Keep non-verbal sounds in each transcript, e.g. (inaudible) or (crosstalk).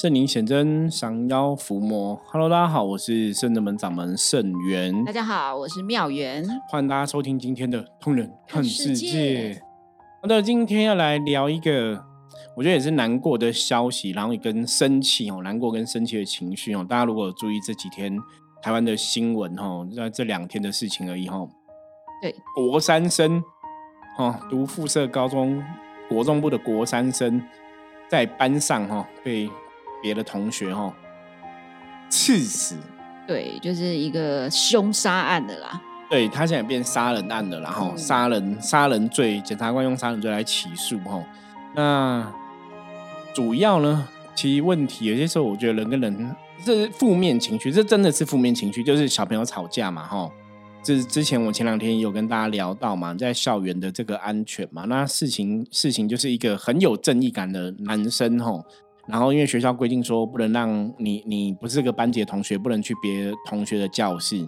圣灵显真，降妖伏魔。Hello，大家好，我是圣德门掌门圣元。大家好，我是妙元。欢迎大家收听今天的《通人看世界》。好的，今天要来聊一个，我觉得也是难过的消息，然后也跟生气哦，难过跟生气的情绪哦。大家如果注意这几天台湾的新闻哦，在这两天的事情而已哦。对，国三生哦，读附设高中国中部的国三生，在班上哈被。别的同学哈，刺死，对，就是一个凶杀案的啦。对他现在变杀人案的，然后杀人杀人罪，检察官用杀人罪来起诉哈。那主要呢，其实问题有些时候，我觉得人跟人这是负面情绪，这真的是负面情绪，就是小朋友吵架嘛哈。这之前我前两天有跟大家聊到嘛，在校园的这个安全嘛，那事情事情就是一个很有正义感的男生哈。然后，因为学校规定说不能让你，你不是个班级的同学，不能去别同学的教室，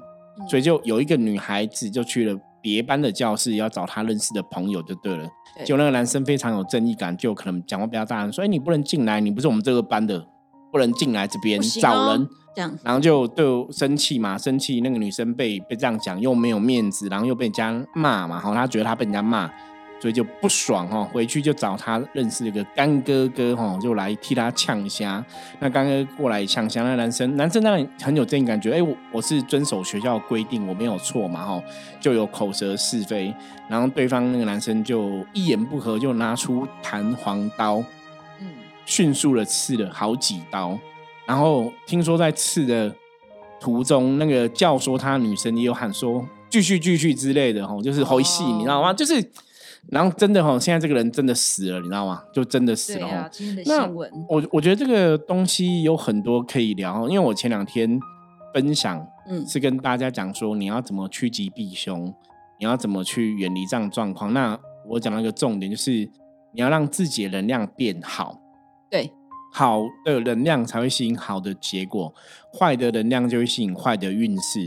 所以就有一个女孩子就去了别班的教室，要找她认识的朋友就对了。就那个男生非常有正义感，就可能讲话比较大声，说：“哎，你不能进来，你不是我们这个班的，不能进来这边找人。”这样，然后就就生气嘛，生气那个女生被被这样讲，又没有面子，然后又被人家骂嘛，然后，她觉得她被人家骂。所以就不爽哈，回去就找他认识一个干哥哥哈，就来替他呛虾。那干哥过来呛虾，那男生男生当然很有正义感，觉得哎，我我是遵守学校规定，我没有错嘛哈，就有口舌是非。然后对方那个男生就一言不合就拿出弹簧刀，嗯，迅速的刺了好几刀。然后听说在刺的途中，那个教唆他女生也有喊说继续继续之类的哈，就是回戏，你知道吗？就是。然后真的哈，现在这个人真的死了，你知道吗？就真的死了哈。今天的新闻，我我觉得这个东西有很多可以聊，因为我前两天分享，嗯，是跟大家讲说你要怎么趋吉避凶，你要怎么去远离这样状况。那我讲到一个重点，就是你要让自己的能量变好，对，好的能量才会吸引好的结果，坏的能量就会吸引坏的运势。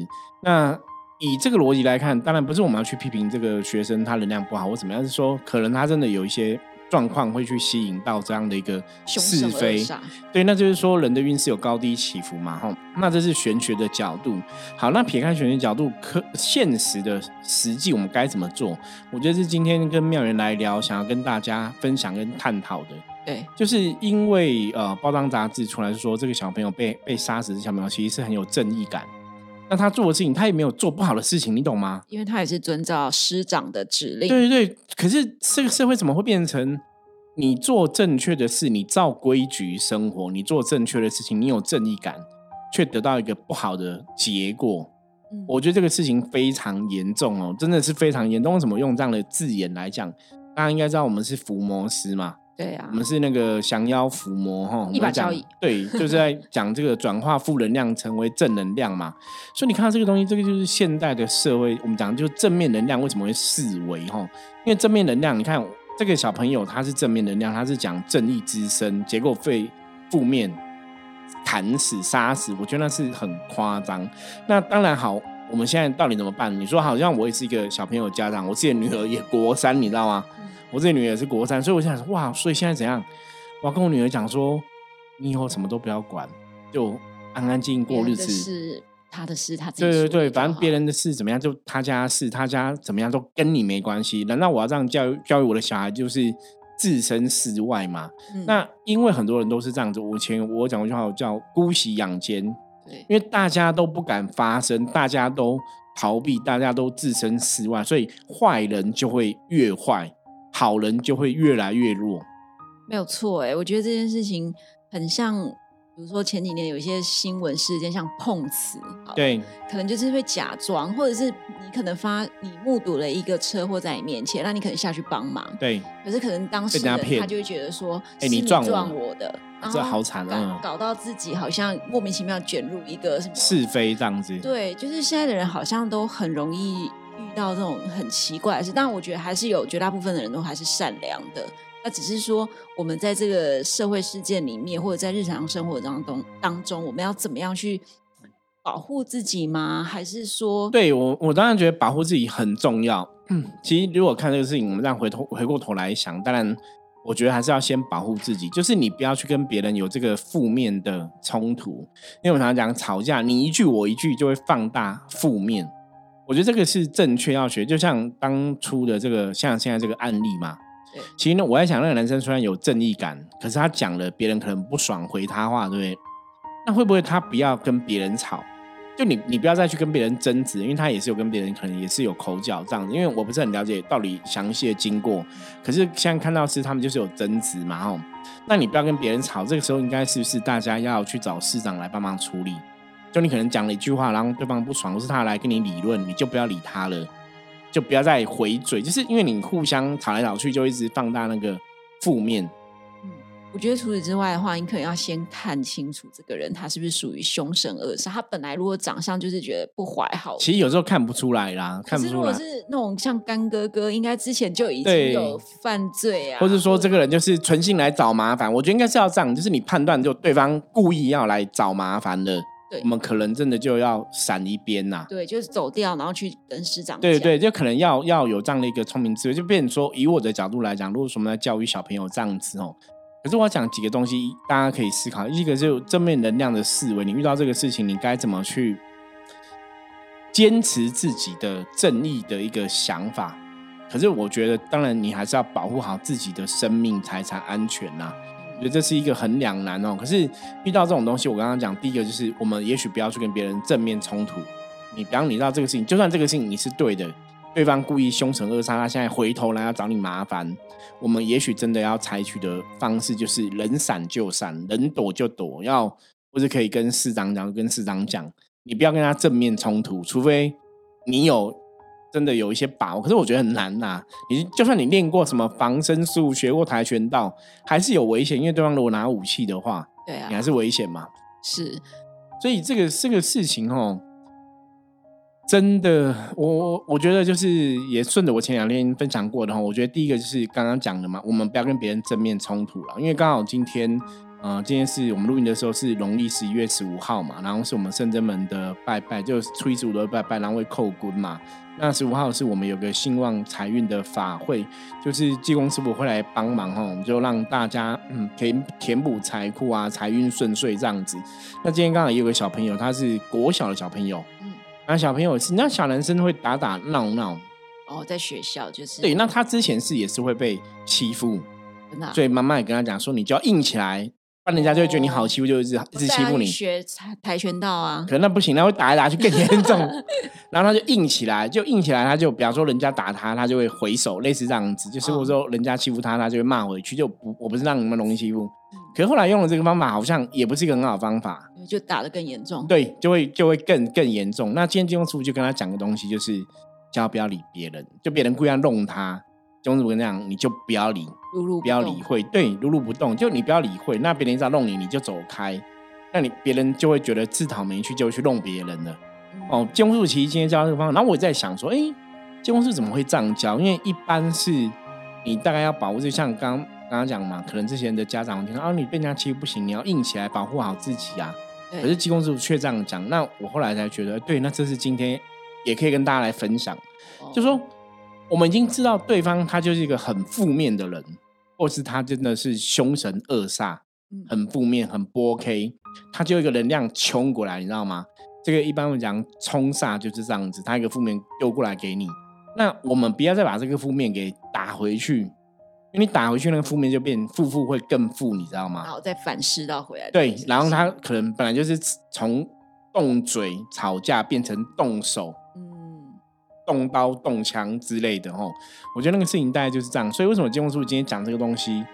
那以这个逻辑来看，当然不是我们要去批评这个学生他能量不好或怎么样，是说可能他真的有一些状况会去吸引到这样的一个是非。对，那就是说人的运势有高低起伏嘛，哈。那这是玄学的角度。好，那撇开玄学角度，可现实的实际我们该怎么做？我觉得是今天跟妙元来聊，想要跟大家分享跟探讨的。对，就是因为呃，报章杂志出来说这个小朋友被被杀死的小朋友，其实是很有正义感。那他做的事情，他也没有做不好的事情，你懂吗？因为他也是遵照师长的指令。对对对，可是这个社会怎么会变成你做正确的事，你照规矩生活，你做正确的事情，你有正义感，却得到一个不好的结果？我觉得这个事情非常严重哦，真的是非常严重。为什么用这样的字眼来讲？大家应该知道我们是伏魔师嘛。对啊，我们是那个降妖伏魔哈，一把交椅。(laughs) 对，就是在讲这个转化负能量成为正能量嘛。所以你看到这个东西，这个就是现代的社会，我们讲就正面能量为什么会四维哈？因为正面能量，你看这个小朋友他是正面能量，他是讲正义之声，结果被负面砍死杀死，我觉得那是很夸张。那当然好，我们现在到底怎么办？你说好像我也是一个小朋友家长，我自己的女儿也国三，你知道吗？我这女儿是国三，所以我想说，哇，所以现在怎样？我要跟我女儿讲说，你以后什么都不要管，就安安静静过日子。是他的事，他对对对，反正别人的事怎么样，就他家事，他家怎么样都跟你没关系。难道我要这样教育教育我的小孩，就是置身事外吗？那因为很多人都是这样子。我前我讲过一句话，叫姑息养奸。对，因为大家都不敢发声，大家都逃避，大家都置身事外，所以坏人就会越坏。好人就会越来越弱，没有错哎，我觉得这件事情很像，比如说前几年有一些新闻事件，像碰瓷，对，可能就是会假装，或者是你可能发你目睹了一个车祸在你面前，那你可能下去帮忙，对，可是可能当时他就会觉得说，哎，你撞我。的，这好惨啊，搞到自己好像莫名其妙卷入一个是非这样子，对，就是现在的人好像都很容易。到这种很奇怪的事，但我觉得还是有绝大部分的人都还是善良的。那只是说，我们在这个社会事件里面，或者在日常生活当中当中，我们要怎么样去保护自己吗？还是说，对我，我当然觉得保护自己很重要。嗯，其实如果看这个事情，我们这样回头回过头来想，当然我觉得还是要先保护自己，就是你不要去跟别人有这个负面的冲突，因为我常常讲吵架，你一句我一句就会放大负面。我觉得这个是正确要学，就像当初的这个像现在这个案例嘛。其实呢，我在想，那个男生虽然有正义感，可是他讲了别人可能不爽回他话，对不对？那会不会他不要跟别人吵？就你，你不要再去跟别人争执，因为他也是有跟别人可能也是有口角这样子。因为我不是很了解到底详细的经过，可是现在看到是他们就是有争执嘛，吼。那你不要跟别人吵，这个时候应该是不是大家要去找市长来帮忙处理？就你可能讲了一句话，然后对方不爽，或是他来跟你理论，你就不要理他了，就不要再回嘴，就是因为你互相吵来吵去，就一直放大那个负面。我觉得除此之外的话，你可能要先看清楚这个人他是不是属于凶神恶煞。他本来如果长相就是觉得不怀好，其实有时候看不出来啦。看不出来。如果是那种像干哥哥，应该之前就已经有犯罪啊，或者说这个人就是存心来找麻烦。我觉得应该是要这样，就是你判断就对方故意要来找麻烦的，我们可能真的就要闪一边呐。对，就是走掉，然后去跟师长。对对，就可能要要有这样的一个聪明智慧，就变成说，以我的角度来讲，如果说我们在教育小朋友这样子哦。可是我要讲几个东西，大家可以思考。一个就正面能量的思维，你遇到这个事情，你该怎么去坚持自己的正义的一个想法？可是我觉得，当然你还是要保护好自己的生命、财产安全呐。我觉得这是一个很两难哦。可是遇到这种东西，我刚刚讲，第一个就是我们也许不要去跟别人正面冲突。你比方你知道这个事情，就算这个事情你是对的。对方故意凶神恶煞，他现在回头来要找你麻烦，我们也许真的要采取的方式就是能闪就闪，能躲就躲，要或者可以跟市长讲，跟市长讲，你不要跟他正面冲突，除非你有真的有一些把握，可是我觉得很难呐。你就算你练过什么防身术，学过跆拳道，还是有危险，因为对方如果拿武器的话，对啊，你还是危险嘛。是，所以这个这个事情哦。真的，我我我觉得就是也顺着我前两天分享过的哈，我觉得第一个就是刚刚讲的嘛，我们不要跟别人正面冲突了，因为刚好今天，呃，今天是我们录音的时候是农历十一月十五号嘛，然后是我们圣真门的拜拜，就初一十五的拜拜，然后会扣棍嘛。那十五号是我们有个兴旺财运的法会，就是济公师傅会来帮忙哈，就让大家嗯填填补财库啊，财运顺遂这样子。那今天刚好也有个小朋友，他是国小的小朋友。嗯那小朋友是，那小男生会打打闹闹哦，在学校就是对。那他之前是也是会被欺负，真的。所以妈妈也跟他讲说，你就要硬起来，不然人家就会觉得你好欺负，就一直一直欺负你。学跆跆拳道啊，可能那不行，那会打来打去更严重。然后他就硬起来，就硬起来，他就比方说人家打他，他就会回手，类似这样子。就是或者说人家欺负他，他就会骂回去，就不我不是让你们容易欺负。可是后来用了这个方法，好像也不是一个很好的方法。就打得更严重，对，就会就会更更严重。那今天金庸师傅就跟他讲个东西，就是叫不要理别人，就别人故意要弄他，金庸师傅跟他讲，你就不要理，不要理会，对，如如不动，就你不要理会。那别人要弄你，你就走开，那你别人就会觉得自讨没趣，就会去弄别人了。哦，金庸师傅其实今天教这个方法，然后我在想说，哎，金庸师傅怎么会这样教？因为一般是你大概要保护，就像刚刚刚讲嘛，可能这些人的家长听到啊，你被人家欺负不行，你要硬起来保护好自己啊。可是济公师傅却这样讲，那我后来才觉得，对，那这是今天也可以跟大家来分享，就说我们已经知道对方他就是一个很负面的人，或是他真的是凶神恶煞，很负面，很不 OK，他就一个能量冲过来，你知道吗？这个一般会讲冲煞就是这样子，他一个负面丢过来给你，那我们不要再把这个负面给打回去。因为你打回去那个负面就变负负会更负，你知道吗？然后再反噬到回来。对，然后他可能本来就是从动嘴吵架变成动手，嗯，动刀动枪之类的哦。我觉得那个事情大概就是这样。所以为什么金庸师傅今天讲这个东西，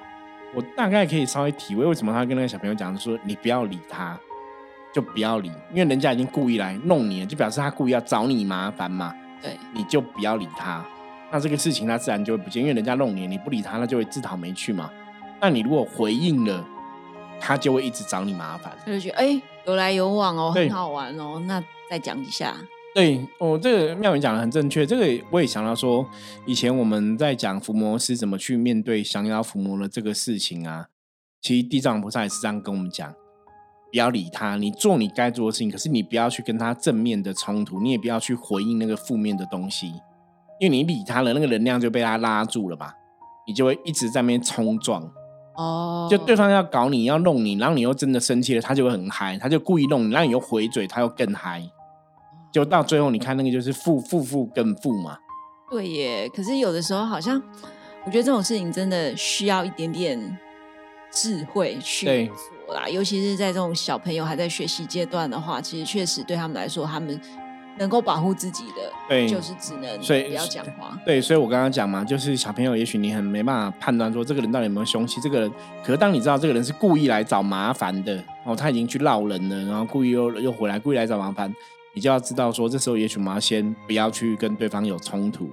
我大概可以稍微体会为什么他跟那个小朋友讲说，你不要理他，就不要理，因为人家已经故意来弄你了，就表示他故意要找你麻烦嘛。对，你就不要理他。那这个事情他自然就会不见，因为人家弄你，你不理他，他就会自讨没趣嘛。那你如果回应了，他就会一直找你麻烦。他就觉得哎，有来有往哦，很好玩哦。那再讲一下。对，哦，这个妙云讲的很正确。这个我也想到说，以前我们在讲伏魔师怎么去面对降妖伏魔的这个事情啊，其实地藏菩萨也是这样跟我们讲：不要理他，你做你该做的事情，可是你不要去跟他正面的冲突，你也不要去回应那个负面的东西。因为你理他了，那个能量就被他拉住了吧？你就会一直在那边冲撞。哦，就对方要搞你要弄你，然后你又真的生气了，他就会很嗨，他就故意弄你，让你又回嘴，他又更嗨。就到最后，你看那个就是负负负更负嘛。对耶，可是有的时候好像，我觉得这种事情真的需要一点点智慧去做啦，尤其是在这种小朋友还在学习阶段的话，其实确实对他们来说，他们能够保护自己的，对，就是只能所以不要讲话。对，所以我刚刚讲嘛，就是小朋友，也许你很没办法判断说这个人到底有没有凶器，这个人，可是当你知道这个人是故意来找麻烦的，哦，他已经去闹人了，然后故意又又回来，故意来找麻烦。你就要知道，说这时候也许我们要先不要去跟对方有冲突，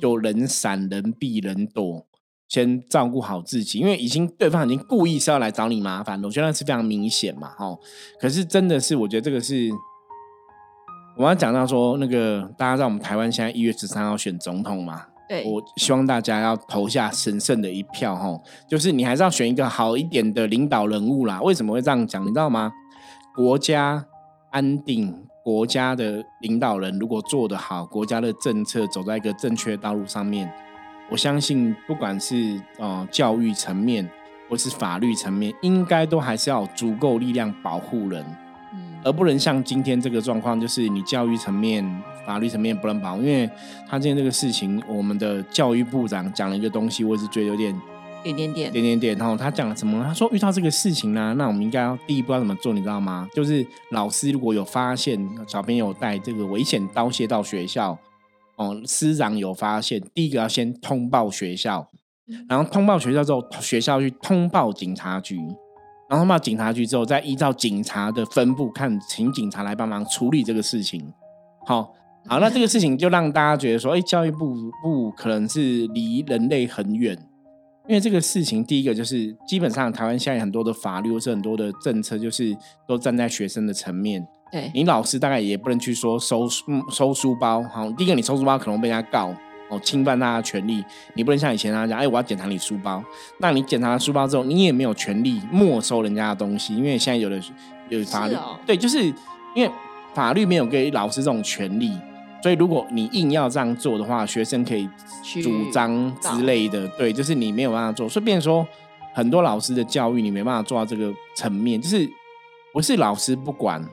就人闪人避人躲，先照顾好自己，因为已经对方已经故意是要来找你麻烦，我觉得那是非常明显嘛，哈。可是真的是，我觉得这个是我要讲到说，那个大家知道我们台湾现在一月十三号选总统嘛，对，我希望大家要投下神圣的一票，哈，就是你还是要选一个好一点的领导人物啦。为什么会这样讲？你知道吗？国家安定。国家的领导人如果做得好，国家的政策走在一个正确道路上面，我相信不管是呃教育层面或是法律层面，应该都还是要有足够力量保护人，嗯，而不能像今天这个状况，就是你教育层面、法律层面不能保，因为他今天这个事情，我们的教育部长讲了一个东西，我是觉得有点。点点点，点点点。然后他讲了什么？他说遇到这个事情呢，那我们应该要第一步要怎么做？你知道吗？就是老师如果有发现小朋友带这个危险刀械到学校，哦，师长有发现，第一个要先通报学校，然后通报学校之后，学校去通报警察局，然后通报警察局之后，再依照警察的分布看，请警察来帮忙处理这个事情。好，好，那这个事情就让大家觉得说，哎，教育部部可能是离人类很远。因为这个事情，第一个就是基本上台湾现在很多的法律或是很多的政策，就是都站在学生的层面。对你老师大概也不能去说收收书包，好，第一个你收书包可能被人家告哦，侵犯大家权利。你不能像以前他讲，哎，我要检查你书包，那你检查了书包之后，你也没有权利没收人家的东西，因为现在有的有法律，对，就是因为法律没有给老师这种权利。所以，如果你硬要这样做的话，学生可以主张之类的，对，就是你没有办法做。所以，变说很多老师的教育，你没办法做到这个层面，就是不是老师不管，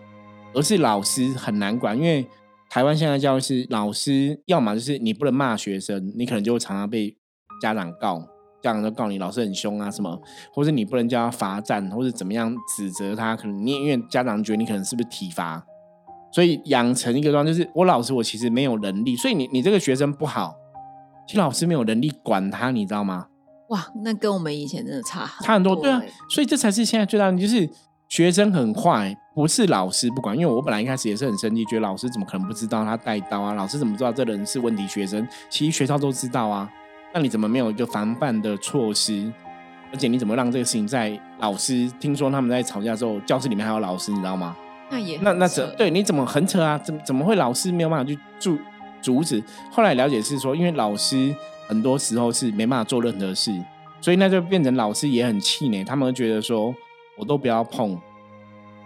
而是老师很难管。因为台湾现在教育是老师，要么就是你不能骂学生，你可能就会常常被家长告，家长都告你老师很凶啊什么，或者你不能叫他罚站，或者怎么样指责他，可能你因为家长觉得你可能是不是体罚。所以养成一个状态，就是我老师我其实没有能力，所以你你这个学生不好，其实老师没有能力管他，你知道吗？哇，那跟我们以前真的差差很多，对啊，所以这才是现在最大的，就是学生很坏，不是老师不管。因为我本来一开始也是很生气，觉得老师怎么可能不知道他带刀啊？老师怎么知道这人是问题学生？其实学校都知道啊，那你怎么没有一个防范的措施？而且你怎么让这个事情在老师听说他们在吵架之后，教室里面还有老师，你知道吗？那也那那怎对？你怎么很扯啊？怎怎么会老师没有办法去阻阻止？后来了解是说，因为老师很多时候是没办法做任何事，所以那就变成老师也很气馁。他们会觉得说，我都不要碰，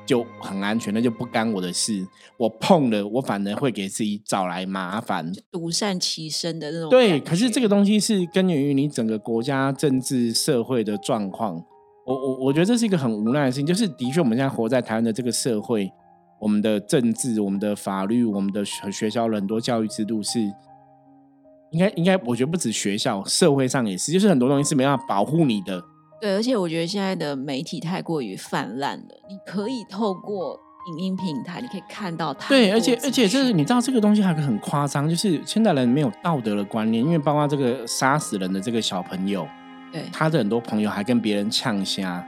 就很安全，那就不干我的事。我碰了，我反而会给自己找来麻烦，独善其身的那种。对，可是这个东西是根源于你整个国家政治社会的状况。我我我觉得这是一个很无奈的事情，就是的确我们现在活在台湾的这个社会，我们的政治、我们的法律、我们的学校很多教育制度是，应该应该，我觉得不止学校，社会上也是，就是很多东西是没办法保护你的。对，而且我觉得现在的媒体太过于泛滥了，你可以透过影音平台，你可以看到它。对，而且而且就是你知道这个东西还很夸张，就是现代人没有道德的观念，因为包括这个杀死人的这个小朋友。他的很多朋友还跟别人呛虾，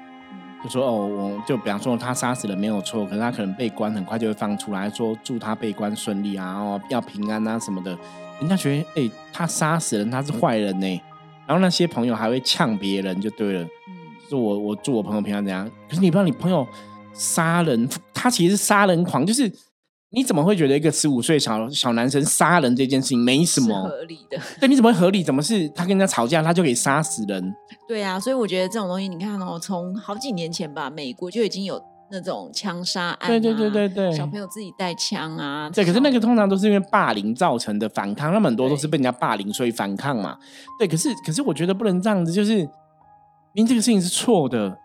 就说哦，我就比方说他杀死了没有错，可是他可能被关很快就会放出来，说祝他被关顺利啊，哦要平安啊什么的。人家觉得哎，他杀死人，他是坏人呢。然后那些朋友还会呛别人，就对了。嗯，说我我祝我朋友平安怎样？可是你不知道，你朋友杀人，他其实是杀人狂，就是。你怎么会觉得一个十五岁小小男生杀人这件事情没什么合理的？(laughs) 对，你怎么会合理？怎么是他跟人家吵架，他就可以杀死人？对啊，所以我觉得这种东西，你看哦，从好几年前吧，美国就已经有那种枪杀案、啊，对对对对对小朋友自己带枪啊，对，可是那个通常都是因为霸凌造成的反抗，他们很多都是被人家霸凌，所以反抗嘛。对，可是可是我觉得不能这样子，就是因为这个事情是错的，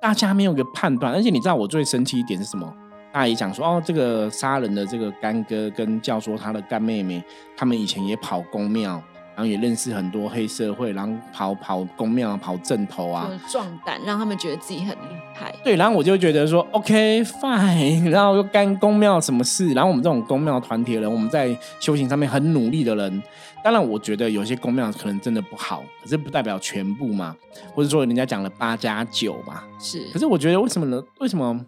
大家没有一个判断，而且你知道我最生气一点是什么？大家也讲说，哦，这个杀人的这个干哥跟教唆他的干妹妹，他们以前也跑公庙，然后也认识很多黑社会，然后跑跑公庙、跑正头啊，就壮胆，让他们觉得自己很厉害。对，然后我就觉得说，OK fine，(laughs) 然后又干公庙什么事？然后我们这种公庙团体的人，我们在修行上面很努力的人，当然我觉得有些公庙可能真的不好，可是不代表全部嘛，或者说人家讲了八加九嘛。是，可是我觉得为什么呢？为什么？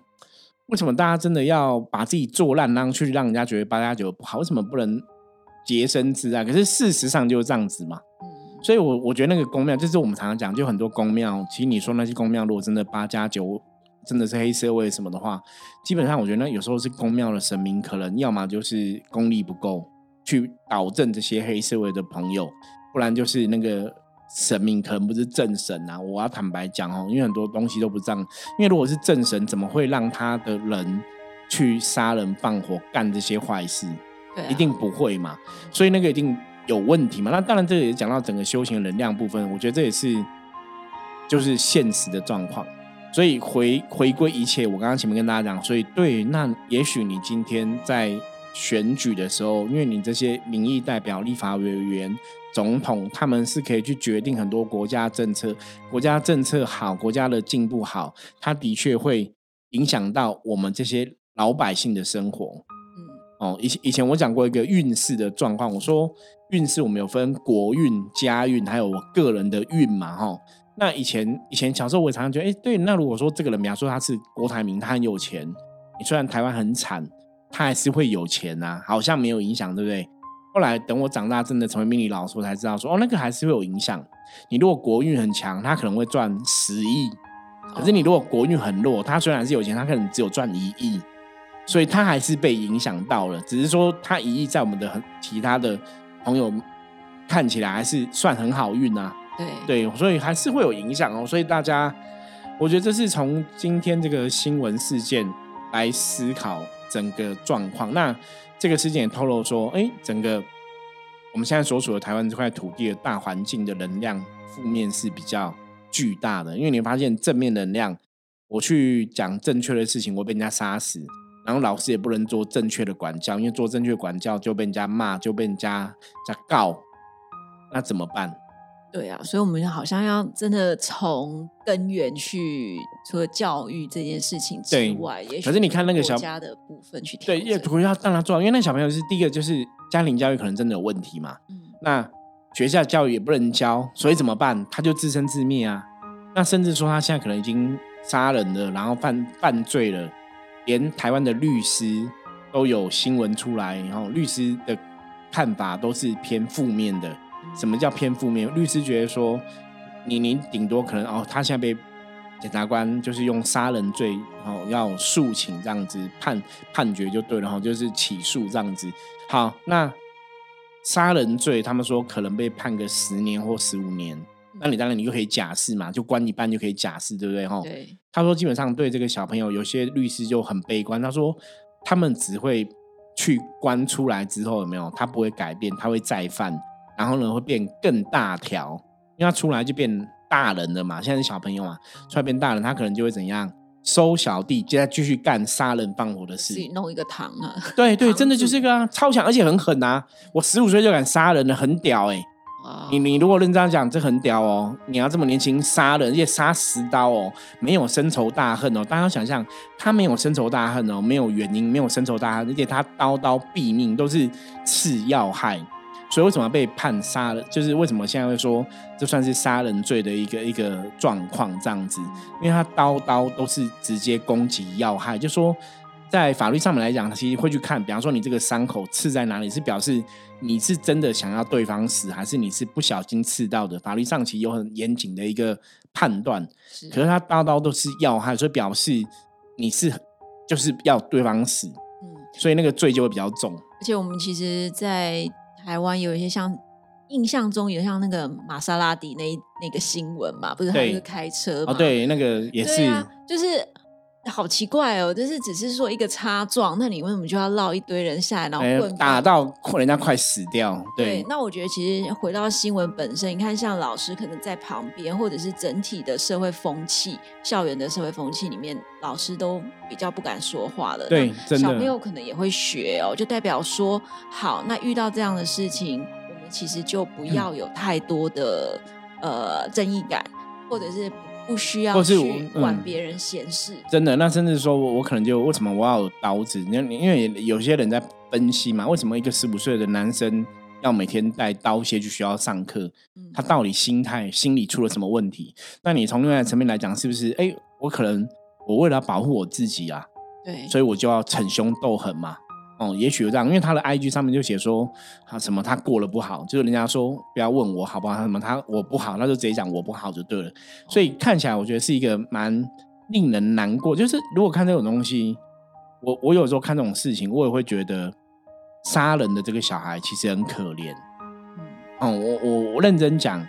为什么大家真的要把自己做烂，然后去让人家觉得八加九不好？为什么不能洁身自爱？可是事实上就是这样子嘛。嗯，所以我，我觉得那个宫庙，就是我们常常讲，就很多宫庙。其实你说那些宫庙，如果真的八加九，真的是黑社会什么的话，基本上我觉得那有时候是宫庙的神明，可能要么就是功力不够，去导正这些黑社会的朋友，不然就是那个神明可能不是正神啊。我要坦白讲哦，因为很多东西都不这样。因为如果是正神，怎么会让他的人去杀人放火干这些坏事？对啊、一定不会嘛，所以那个一定有问题嘛。那当然，这个也讲到整个修行能量部分，我觉得这也是就是现实的状况。所以回回归一切，我刚刚前面跟大家讲，所以对，那也许你今天在选举的时候，因为你这些民意代表、立法委员、总统，他们是可以去决定很多国家政策，国家政策好，国家的进步好，它的确会影响到我们这些老百姓的生活。嗯，哦，以前以前我讲过一个运势的状况，我说运势我们有分国运、家运，还有我个人的运嘛，哈。那以前以前小时候我也常常觉得，哎，对，那如果说这个人，比方说他是郭台铭，他很有钱，你虽然台湾很惨，他还是会有钱呐、好像没有影响，对不对？后来等我长大，真的成为命理老师，我才知道说，哦，那个还是会有影响。你如果国运很强，他可能会赚十亿，可是你如果国运很弱，他虽然是有钱，他可能只有赚一亿。所以他还是被影响到了，只是说他一亿在我们的很其他的朋友看起来还是算很好运啊，对对，所以还是会有影响哦。所以大家，我觉得这是从今天这个新闻事件来思考整个状况。那这个事件也透露说，哎，整个我们现在所处的台湾这块土地的大环境的能量负面是比较巨大的，因为你发现正面能量，我去讲正确的事情，我被人家杀死。然后老师也不能做正确的管教，因为做正确管教就被人家骂，就被人家在告，那怎么办？对啊，所以我们好像要真的从根源去，除了教育这件事情之外，也许可是你看那个小家的部分去调对，因为整国家当然做到，因为那小朋友是第一个，就是家庭教育可能真的有问题嘛。嗯那学校教育也不能教，所以怎么办？他就自生自灭啊。那甚至说他现在可能已经杀人了，然后犯犯罪了，连台湾的律师都有新闻出来，然后律师的看法都是偏负面的。什么叫偏负面？律师觉得说，你你顶多可能哦，他现在被检察官就是用杀人罪，然后要诉请这样子判判决就对了，然后就是起诉这样子。好，那杀人罪他们说可能被判个十年或十五年，那你当然你就可以假释嘛，就关一半就可以假释，对不对？哈，对他说基本上对这个小朋友，有些律师就很悲观。他说他们只会去关出来之后有没有，他不会改变，他会再犯，然后呢会变更大条，因为他出来就变大人了嘛，现在是小朋友嘛，出来变大人，他可能就会怎样收小弟，接着继续干杀人放火的事自。己弄一个糖啊，对对，真的就是这个啊，超强，而且很狠啊！我十五岁就敢杀人了，很屌哎、哇你你如果认真讲，这很屌哦！你要这么年轻杀人，而且杀十刀哦，没有深仇大恨哦。大家要想象，他没有深仇大恨哦，没有原因，没有深仇大恨，而且他刀刀毙命，都是次要害。所以为什么被判杀了？就是为什么现在会说这算是杀人罪的一个一个状况这样子？因为他刀刀都是直接攻击要害，就说在法律上面来讲，其实会去看，比方说你这个伤口刺在哪里，是表示你是真的想要对方死，还是你是不小心刺到的？法律上其实有很严谨的一个判断。是可是他刀刀都是要害，所以表示你是就是要对方死，嗯，所以那个罪就会比较重。而且我们其实，在台湾有一些像印象中有像那个玛莎拉蒂那那个新闻嘛，不是他就是开车嘛？哦，对，那个也是，就是好奇怪哦，就是只是说一个擦撞，那你为什么就要绕一堆人下来，然后棍打到人家快死掉？对，那我觉得其实回到新闻本身，你看像老师可能在旁边，或者是整体的社会风气、校园的社会风气里面，老师都比较不敢说话了。对，小朋友可能也会学哦，就代表说，好，那遇到这样的事情，我们其实就不要有太多的呃正义感，或者是。不需要去管别人闲事，真的。那甚至说，我我可能就为什么我要有刀子？因为因为有些人在分析嘛，为什么一个十五岁的男生要每天带刀械去学校上课？他到底心态、心理出了什么问题？那你从另外层面来讲，是不是？哎，我可能我为了保护我自己啊，对，所以我就要逞凶斗狠嘛。哦，也许有这样，因为他的 I G 上面就写说他什么他过了不好，就是人家说不要问我好不好，他什么他我不好，那就直接讲我不好就对了。所以看起来我觉得是一个蛮令人难过。就是如果看这种东西，我我有时候看这种事情，我也会觉得杀人的这个小孩其实很可怜。嗯，我我我认真讲，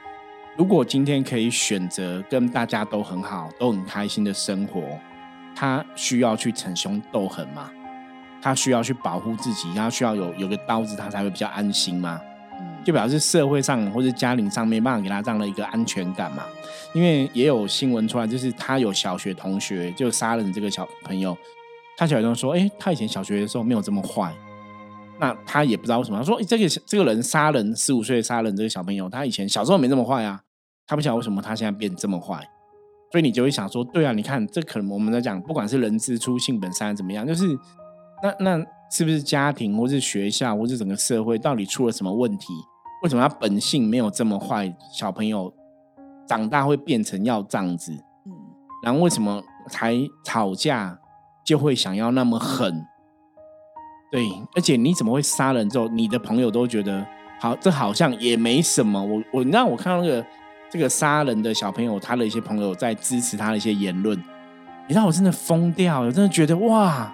如果今天可以选择跟大家都很好、都很开心的生活，他需要去逞凶斗狠吗？他需要去保护自己，他需要有有个刀子，他才会比较安心嘛。就表示社会上或者家庭上没办法给他这样的一个安全感嘛。因为也有新闻出来，就是他有小学同学就杀人这个小朋友，他小学同学说：“哎，他以前小学的时候没有这么坏。”那他也不知道为什么，他说：“这个这个人杀人十五岁杀人这个小朋友，他以前小时候没这么坏啊。”他不晓得为什么他现在变这么坏，所以你就会想说：“对啊，你看这可能我们在讲，不管是人之初性本善怎么样，就是。”那那是不是家庭，或是学校，或是整个社会，到底出了什么问题？为什么他本性没有这么坏？小朋友长大会变成要这样子？嗯，然后为什么才吵架就会想要那么狠？对，而且你怎么会杀人之后，你的朋友都觉得好，这好像也没什么。我我你让我看到那个这个杀人的小朋友，他的一些朋友在支持他的一些言论，你让我真的疯掉，我真的觉得哇！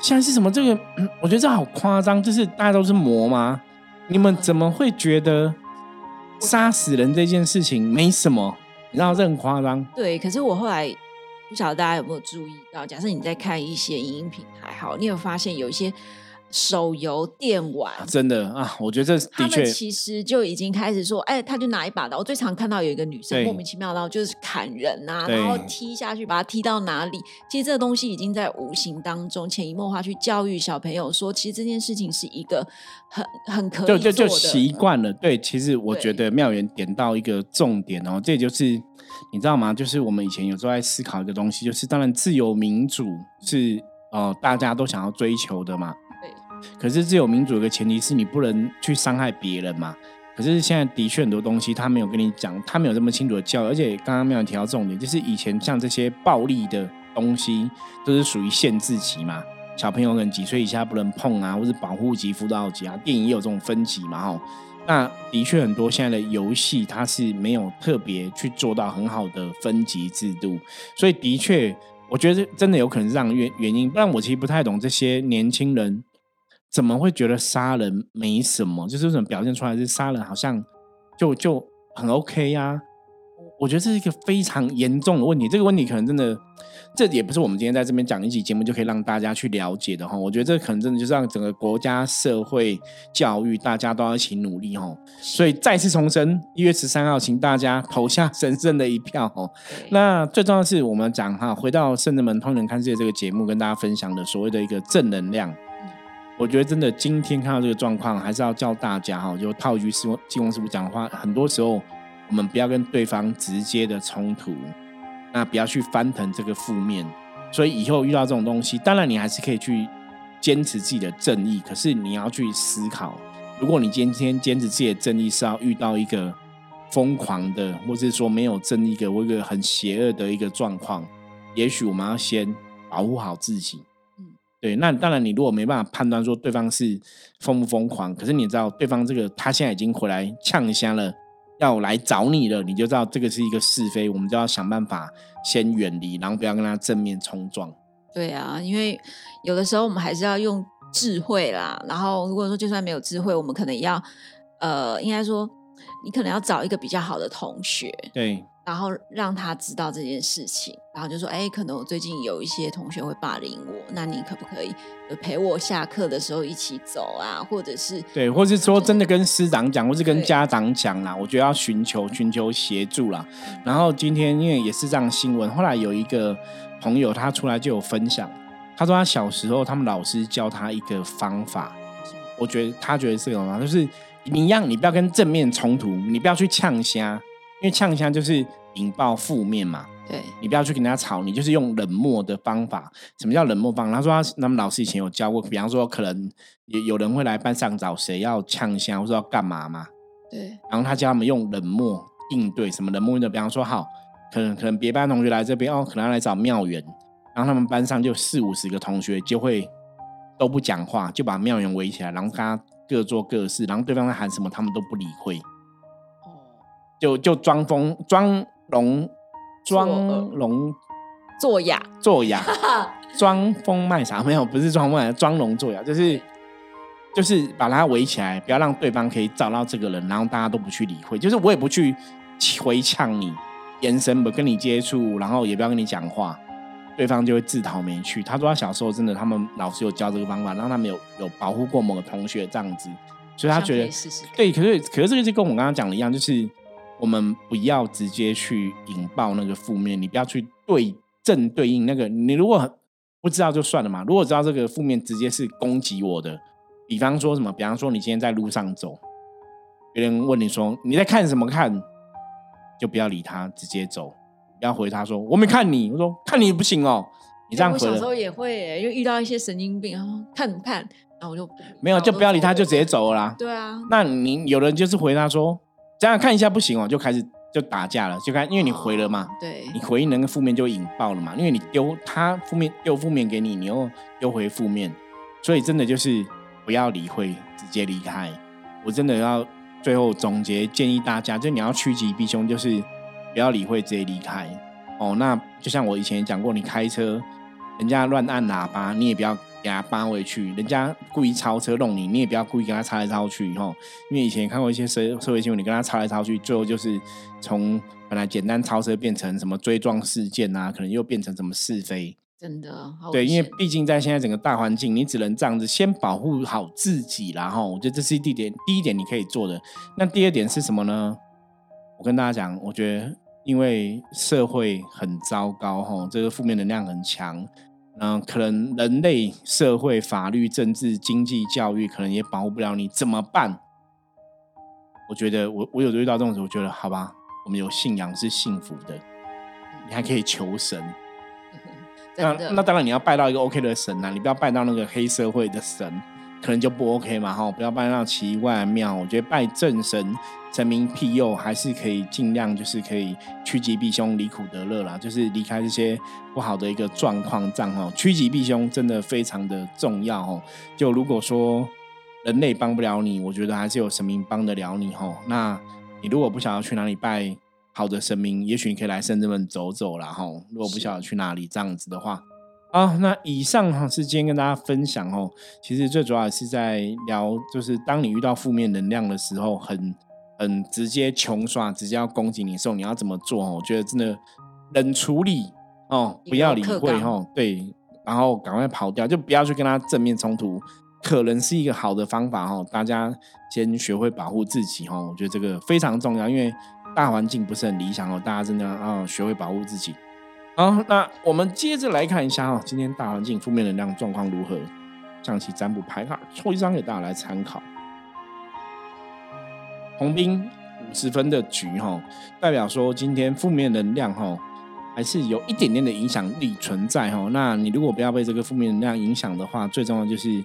现在是什么？这个 (clears throat) 我觉得这好夸张，就是大家都是魔吗？你们怎么会觉得杀死人这件事情没什么？你知道这很夸张。对，可是我后来不晓得大家有没有注意到，假设你在看一些影音平台，好，你有发现有一些。手游电玩真的啊，我觉得这的确其实就已经开始说，哎，他就拿一把刀。我最常看到有一个女生莫名其妙然后就是砍人啊，然后踢下去，把他踢到哪里？其实这个东西已经在无形当中潜移默化去教育小朋友说，其实这件事情是一个很很可以就就就习惯了。对，其实我觉得妙元点到一个重点哦，这就是你知道吗？就是我们以前有时候在思考一个东西，就是当然自由民主是呃大家都想要追求的嘛。可是自由民主有个前提是你不能去伤害别人嘛。可是现在的确很多东西他没有跟你讲，他没有这么清楚的教育。而且刚刚没有提到重点，就是以前像这些暴力的东西都是属于限制级嘛，小朋友可能几岁以下不能碰啊，或者保护级、辅导级啊。电影也有这种分级嘛，吼。那的确很多现在的游戏它是没有特别去做到很好的分级制度，所以的确我觉得真的有可能是这样原原因。不然我其实不太懂这些年轻人。怎么会觉得杀人没什么？就是怎么表现出来是杀人，好像就就很 OK 呀？我觉得这是一个非常严重的问题。这个问题可能真的，这也不是我们今天在这边讲一集节目就可以让大家去了解的哈。我觉得这可能真的就是让整个国家社会教育大家都要一起努力哈。所以再次重申，一月十三号，请大家投下神圣的一票哦。那最重要的是，我们讲哈，回到圣人门通人看世界这个节目，跟大家分享的所谓的一个正能量。我觉得真的，今天看到这个状况，还是要叫大家哈，就套一句师傅、金光师傅讲的话，很多时候我们不要跟对方直接的冲突，那不要去翻腾这个负面。所以以后遇到这种东西，当然你还是可以去坚持自己的正义，可是你要去思考，如果你今天坚持自己的正义是要遇到一个疯狂的，或者说没有正义的，或一个很邪恶的一个状况，也许我们要先保护好自己。对，那当然，你如果没办法判断说对方是疯不疯狂，可是你知道对方这个他现在已经回来呛香了，要来找你了，你就知道这个是一个是非，我们就要想办法先远离，然后不要跟他正面冲撞。对啊，因为有的时候我们还是要用智慧啦。然后如果说就算没有智慧，我们可能要呃，应该说你可能要找一个比较好的同学。对。然后让他知道这件事情，然后就说：“哎，可能我最近有一些同学会霸凌我，那你可不可以陪我下课的时候一起走啊？或者是对，或是说真的跟师长讲，或是跟家长讲啦，我觉得要寻求寻求协助啦。然后今天因为也是这样新闻，后来有一个朋友他出来就有分享，他说他小时候他们老师教他一个方法，我觉得他觉得是什么？就是你一样，你不要跟正面冲突，你不要去呛虾。因为呛虾就是引爆负面嘛，对你不要去跟人家吵，你就是用冷漠的方法。什么叫冷漠方？他说他他们老师以前有教过，比方说可能有有人会来班上找谁要呛香，或者要干嘛嘛，对。然后他教他们用冷漠应对，什么冷漠应对？比方说好，可能可能别班同学来这边哦，可能要来找妙元，然后他们班上就四五十个同学就会都不讲话，就把妙元围起来，然后跟他各做各事，然后对方在喊什么，他们都不理会。就就装疯装聋，装聋作哑，作哑，(laughs) 装疯卖傻没有，不是装疯卖傻，装聋作哑，就是就是把他围起来，不要让对方可以找到这个人，然后大家都不去理会，就是我也不去回呛你，眼神不跟你接触，然后也不要跟你讲话，对方就会自讨没趣。他说他小时候真的，他们老师有教这个方法，让他们有有保护过某个同学这样子，所以他觉得对，可是可是这个就跟我刚刚讲的一样，就是。我们不要直接去引爆那个负面，你不要去对正对应那个。你如果不知道就算了嘛。如果知道这个负面直接是攻击我的，比方说什么，比方说你今天在路上走，别人问你说你在看什么看，就不要理他，直接走，不要回他说我没看你。我说看你不行哦，你这样回。我小时候也会，因为遇到一些神经病，然后看不看，然后我就没有就不要理他，就直接走了啦。对啊，那你有人就是回他说。这样看一下不行哦，就开始就打架了，就看因为你回了嘛，对，你回应那个负面就引爆了嘛，因为你丢他负面丢负面给你，你又丢回负面，所以真的就是不要理会，直接离开。我真的要最后总结建议大家，就你要趋吉避凶，就是不要理会，直接离开。哦，那就像我以前讲过，你开车人家乱按喇叭，你也不要。给他扒回去，人家故意超车弄你，你也不要故意跟他超来超去哈。因为以前看过一些社社会新闻，你跟他超来超去，最后就是从本来简单超车变成什么追撞事件啊，可能又变成什么是非。真的，对，因为毕竟在现在整个大环境，你只能这样子先保护好自己然后我觉得这是第一点，第一点你可以做的。那第二点是什么呢？我跟大家讲，我觉得因为社会很糟糕哈，这个负面能量很强。嗯，可能人类社会、法律、政治、经济、教育，可能也保护不了你，怎么办？我觉得，我我有遇到这种时候，我觉得好吧，我们有信仰是幸福的，你还可以求神。那那当然你要拜到一个 OK 的神啊，你不要拜到那个黑社会的神。可能就不 OK 嘛，哈，不要拜那奇怪的庙。我觉得拜正神、神明庇佑，还是可以尽量就是可以趋吉避凶、离苦得乐啦，就是离开这些不好的一个状况，这样哈。趋吉避凶真的非常的重要哦。就如果说人类帮不了你，我觉得还是有神明帮得了你哦。那你如果不想要去哪里拜好的神明，也许你可以来圣人们走走啦哈。如果不晓得去哪里这样子的话。啊，那以上哈是今天跟大家分享哦。其实最主要是在聊，就是当你遇到负面能量的时候，很很直接穷刷，直接要攻击你的时候，你要怎么做？哦，我觉得真的冷处理哦，不要理会哈。对，然后赶快跑掉，就不要去跟他正面冲突，可能是一个好的方法哦。大家先学会保护自己哦，我觉得这个非常重要，因为大环境不是很理想哦，大家真的要学会保护自己。好，那我们接着来看一下哈，今天大环境负面能量状况如何？象棋占卜牌卡抽一张给大家来参考。红兵五十分的局哈，代表说今天负面能量哈，还是有一点点的影响力存在哈。那你如果不要被这个负面能量影响的话，最重要就是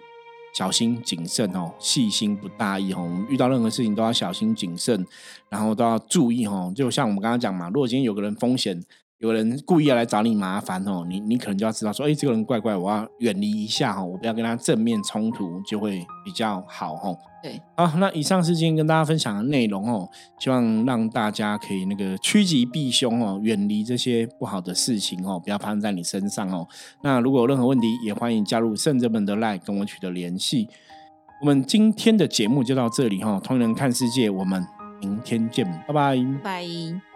小心谨慎哦，细心不大意哈。我们遇到任何事情都要小心谨慎，然后都要注意哈。就像我们刚刚讲嘛，如果今天有个人风险。有人故意要来找你麻烦哦，你你可能就要知道说，哎，这个人怪怪，我要远离一下哈，我不要跟他正面冲突，就会比较好哈。对，好，那以上是今天跟大家分享的内容哦，希望让大家可以那个趋吉避凶哦，远离这些不好的事情哦，不要发生在你身上哦。那如果有任何问题，也欢迎加入圣者们的 line 跟我取得联系。我们今天的节目就到这里哈，同人看世界，我们明天见，拜拜，拜。